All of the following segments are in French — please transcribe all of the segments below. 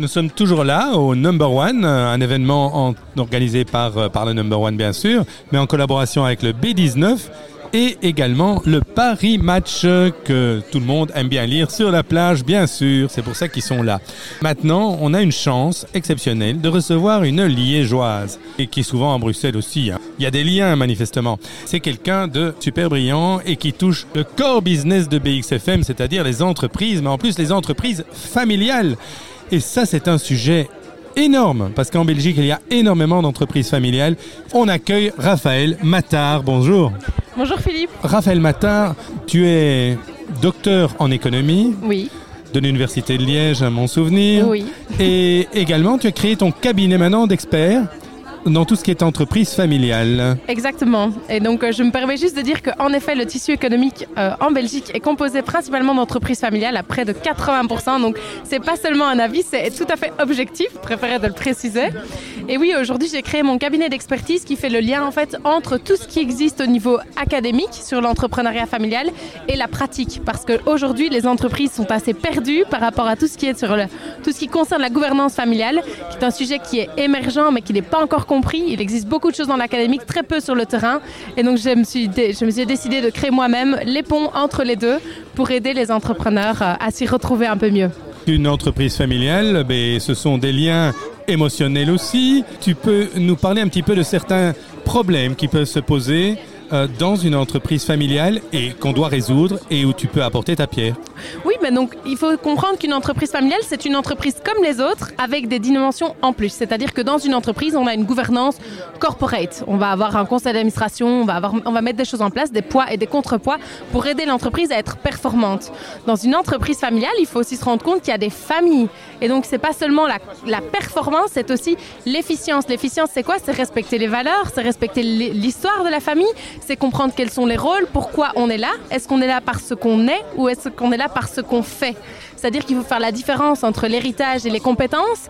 Nous sommes toujours là au Number One, un événement en- organisé euh, par le Number One bien sûr, mais en collaboration avec le B19 et également le Paris Match que tout le monde aime bien lire sur la plage bien sûr, c'est pour ça qu'ils sont là. Maintenant, on a une chance exceptionnelle de recevoir une liégeoise et qui est souvent à Bruxelles aussi. hein. Il y a des liens manifestement. C'est quelqu'un de super brillant et qui touche le core business de BXFM, c'est-à-dire les entreprises, mais en plus les entreprises familiales. Et ça, c'est un sujet énorme, parce qu'en Belgique, il y a énormément d'entreprises familiales. On accueille Raphaël Mattard. Bonjour. Bonjour Philippe. Raphaël Mattard, tu es docteur en économie Oui, de l'Université de Liège, à mon souvenir. oui. Et également, tu as créé ton cabinet maintenant d'experts dans tout ce qui est entreprise familiale. Exactement. Et donc, euh, je me permets juste de dire qu'en effet, le tissu économique euh, en Belgique est composé principalement d'entreprises familiales à près de 80%. Donc, c'est pas seulement un avis, c'est tout à fait objectif. Je préférais de le préciser. Et oui, aujourd'hui, j'ai créé mon cabinet d'expertise qui fait le lien en fait entre tout ce qui existe au niveau académique sur l'entrepreneuriat familial et la pratique. Parce qu'aujourd'hui, les entreprises sont assez perdues par rapport à tout ce qui est sur tout ce qui concerne la gouvernance familiale, qui est un sujet qui est émergent mais qui n'est pas encore compris. Il existe beaucoup de choses dans l'académique, très peu sur le terrain. Et donc, je me suis, dé- me suis décidé de créer moi-même les ponts entre les deux pour aider les entrepreneurs euh, à s'y retrouver un peu mieux. Une entreprise familiale, ben, ce sont des liens émotionnels aussi. Tu peux nous parler un petit peu de certains problèmes qui peuvent se poser euh, dans une entreprise familiale et qu'on doit résoudre et où tu peux apporter ta pierre. Oui, mais donc il faut comprendre qu'une entreprise familiale, c'est une entreprise comme les autres avec des dimensions en plus. C'est-à-dire que dans une entreprise, on a une gouvernance corporate. On va avoir un conseil d'administration, on va, on va mettre des choses en place, des poids et des contrepoids pour aider l'entreprise à être performante. Dans une entreprise familiale, il faut aussi se rendre compte qu'il y a des familles. Et donc, c'est pas seulement la, performance, c'est aussi l'efficience. L'efficience, c'est quoi? C'est respecter les valeurs, c'est respecter l'hi- l'histoire de la famille, c'est comprendre quels sont les rôles, pourquoi on est là. Est-ce qu'on est là parce qu'on est ou est-ce qu'on est là parce qu'on fait? C'est-à-dire qu'il faut faire la différence entre l'héritage et les compétences,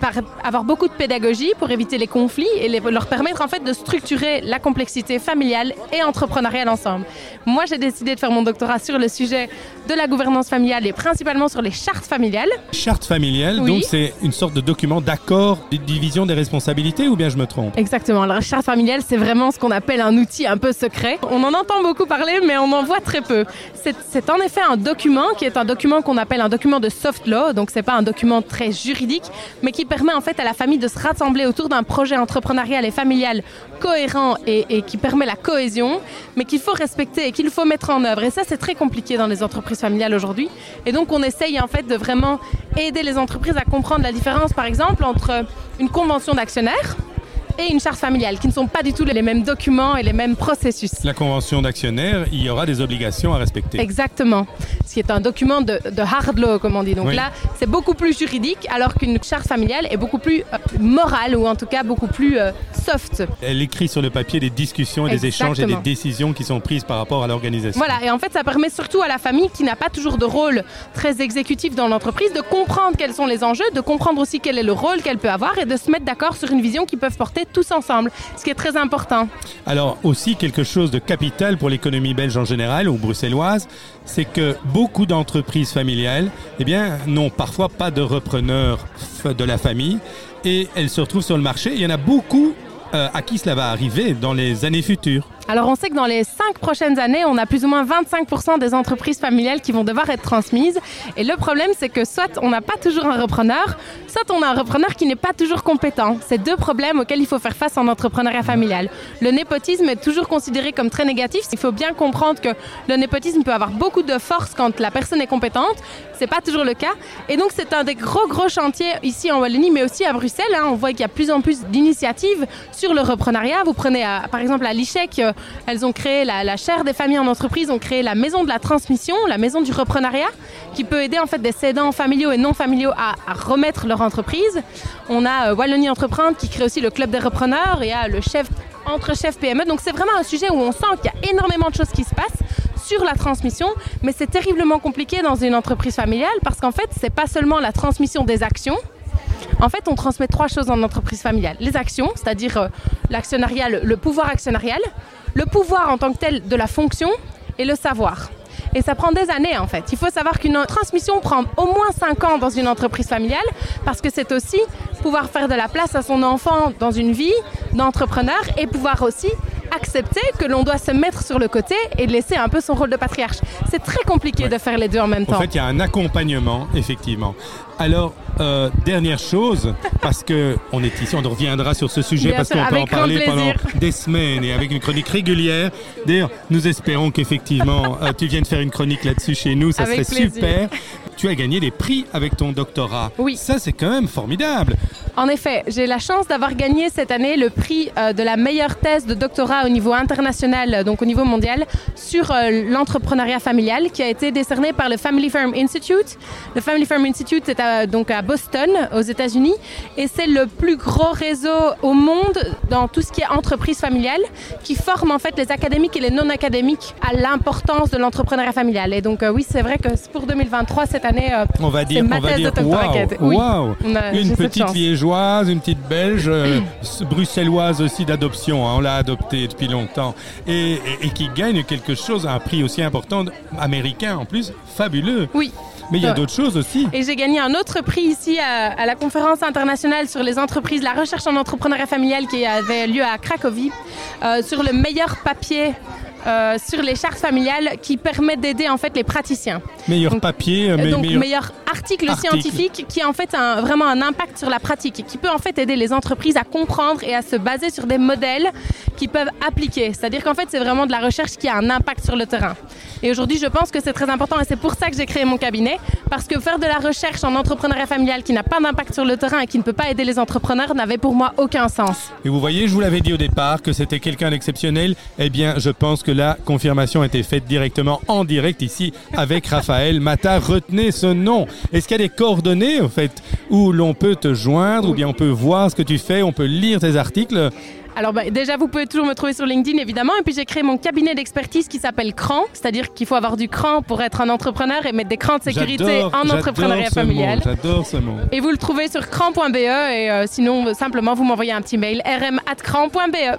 par, avoir beaucoup de pédagogie pour éviter les conflits et les- leur permettre en fait de structurer la complexité familiale et entrepreneuriale ensemble. Moi, j'ai décidé de faire mon doctorat sur le sujet de la gouvernance familiale et principalement sur les chartes familiales. Charte familiale, Oui. donc c'est une sorte de document d'accord de division des responsabilités ou bien je me trompe? Exactement. La charte familiale, c'est vraiment ce qu'on appelle un outil un peu secret. On en entend beaucoup parler, mais on en voit très peu. C'est c'est en effet un document qui est un document qu'on appelle un document de soft law, donc c'est pas un document très juridique, mais qui permet en fait à la famille de se rassembler autour d'un projet entrepreneurial et familial cohérent et, qui permet la cohésion, mais qu'il faut respecter et qu'il faut mettre en œuvre. Et ça, c'est très compliqué dans les entreprises familiales aujourd'hui. Et donc, on essaye en fait de vraiment aider les entreprises à comprendre la différence, par exemple, entre une convention d'actionnaires et une charte familiale, qui ne sont pas du tout les mêmes documents et les mêmes processus. La convention d'actionnaire, il y aura des obligations à respecter. Exactement. Ce qui est un document de, de hard law, comme on dit. Donc Oui. là, c'est beaucoup plus juridique, alors qu'une charte familiale est beaucoup plus euh, morale, ou en tout cas beaucoup plus euh, soft. Elle écrit sur le papier des discussions et des échanges et des décisions qui sont prises par rapport à l'organisation. Voilà, et en fait, ça permet surtout à la famille qui n'a pas toujours de rôle très exécutif dans l'entreprise de comprendre quels sont les enjeux, de comprendre aussi quel est le rôle qu'elle peut avoir et de se mettre d'accord sur une vision qu'ils peuvent porter tous ensemble, ce qui est très important. Alors aussi quelque chose de capital pour l'économie belge en général ou bruxelloise, c'est que beaucoup d'entreprises familiales, eh n'ont parfois pas de repreneurs f- de la famille et elles se retrouvent sur le marché. Il y en a beaucoup euh, à qui cela va arriver dans les années futures. Alors, on sait que dans les cinq prochaines années, on a plus ou moins 25% des entreprises familiales qui vont devoir être transmises. Et le problème, c'est que soit on n'a pas toujours un repreneur, soit on a un repreneur qui n'est pas toujours compétent. C'est deux problèmes auxquels il faut faire face en entrepreneuriat familial. Le népotisme est toujours considéré comme très négatif. Il faut bien comprendre que le népotisme peut avoir beaucoup de force quand la personne est compétente. C'est pas toujours le cas. Et donc, c'est un des gros, gros chantiers ici en Wallonie, mais aussi à Bruxelles. hein. On voit qu'il y a plus en plus d'initiatives sur le reprenariat. Vous prenez, à- par exemple, à l'ICHEC, euh, elles ont créé la, chaire des familles en entreprise, ont créé la maison de la transmission, la maison du reprenariat, qui peut aider en fait des cédants familiaux et non familiaux à, remettre leur entreprise. On a euh, Wallonie Entreprendre qui crée aussi le club des repreneurs et le chef entre chefs PME. Donc c'est vraiment un sujet où on sent qu'il y a énormément de choses qui se passent sur la transmission, mais c'est terriblement compliqué dans une entreprise familiale parce qu'en fait, c'est pas seulement la transmission des actions. En fait, on transmet trois choses en entreprise familiale. Les actions, c'est-à-dire euh, l'actionnariat, le pouvoir actionnarial, le pouvoir en tant que tel de la fonction et le savoir. Et ça prend des années en fait. Il faut savoir qu'une transmission prend au moins 5 ans dans une entreprise familiale parce que c'est aussi pouvoir faire de la place à son enfant dans une vie d'entrepreneur et pouvoir aussi accepter que l'on doit se mettre sur le côté et laisser un peu son rôle de patriarche. C'est très compliqué de faire les deux en même temps. En fait, il y a un accompagnement, effectivement. Alors, euh, dernière chose, parce que on est ici, on reviendra sur ce sujet parce qu'on peut en parler pendant des semaines et avec une chronique régulière. D'ailleurs, nous espérons qu'effectivement euh, tu viennes faire une chronique là-dessus chez nous, ça serait super. Tu as gagné des prix avec ton doctorat. Oui. Ça, c'est quand même formidable. En effet, j'ai la chance d'avoir gagné cette année le prix euh, de la meilleure thèse de doctorat au niveau international, donc au niveau mondial, sur l'entrepreneuriat familial, qui a été décerné par le Family Firm Institute. Le Family Firm Institute est à, donc à Boston, aux États-Unis, et c'est le plus gros réseau au monde dans tout ce qui est entreprise familiale, qui forme en fait les académiques et les non académiques à l'importance de l'entrepreneuriat familial. Et donc euh, oui, c'est vrai que pour 2023 cette année, euh, on va dire, ma thèse de doctorat. Wow, une petite liégeoise, une petite belge, euh, bruxelloise aussi d'adoption. Hein, on l'a adoptée depuis longtemps et, et, qui gagne quelque chose à un prix aussi important, américain en plus, fabuleux. Oui. Mais il y a d'autres choses aussi. Et j'ai gagné un autre prix ici à, la conférence internationale sur les entreprises, la recherche en entrepreneuriat familial qui avait lieu à Cracovie, euh, sur le meilleur papier euh, sur les chartes familiales qui permettent d'aider en fait les praticiens. Meilleur papier, euh, donc meilleur, article, scientifique qui a en fait un, vraiment un impact sur la pratique, qui peut en fait aider les entreprises à comprendre et à se baser sur des modèles qui peuvent appliquer. C'est-à-dire qu'en fait c'est vraiment de la recherche qui a un impact sur le terrain. Et aujourd'hui je pense que c'est très important et c'est pour ça que j'ai créé mon cabinet parce que faire de la recherche en entrepreneuriat familial qui n'a pas d'impact sur le terrain et qui ne peut pas aider les entrepreneurs n'avait pour moi aucun sens. Et vous voyez, je vous l'avais dit au départ que c'était quelqu'un d'exceptionnel. Eh bien, je pense que la confirmation a été faite directement en direct ici avec Raphaël Mata. Retenez ce nom. Est-ce qu'il y a des coordonnées, en fait, où l'on peut te joindre, ou bien on peut voir ce que tu fais, on peut lire tes articles? Alors bah, déjà, vous pouvez toujours me trouver sur LinkedIn, évidemment. Et puis j'ai créé mon cabinet d'expertise qui s'appelle CRAN, c'est-à-dire qu'il faut avoir du cran pour être un entrepreneur et mettre des crans de sécurité en entrepreneuriat familial. J'adore ce mot. Et vous le trouvez sur cran.be et euh, sinon, simplement, vous m'envoyez un petit mail rm@cran.be.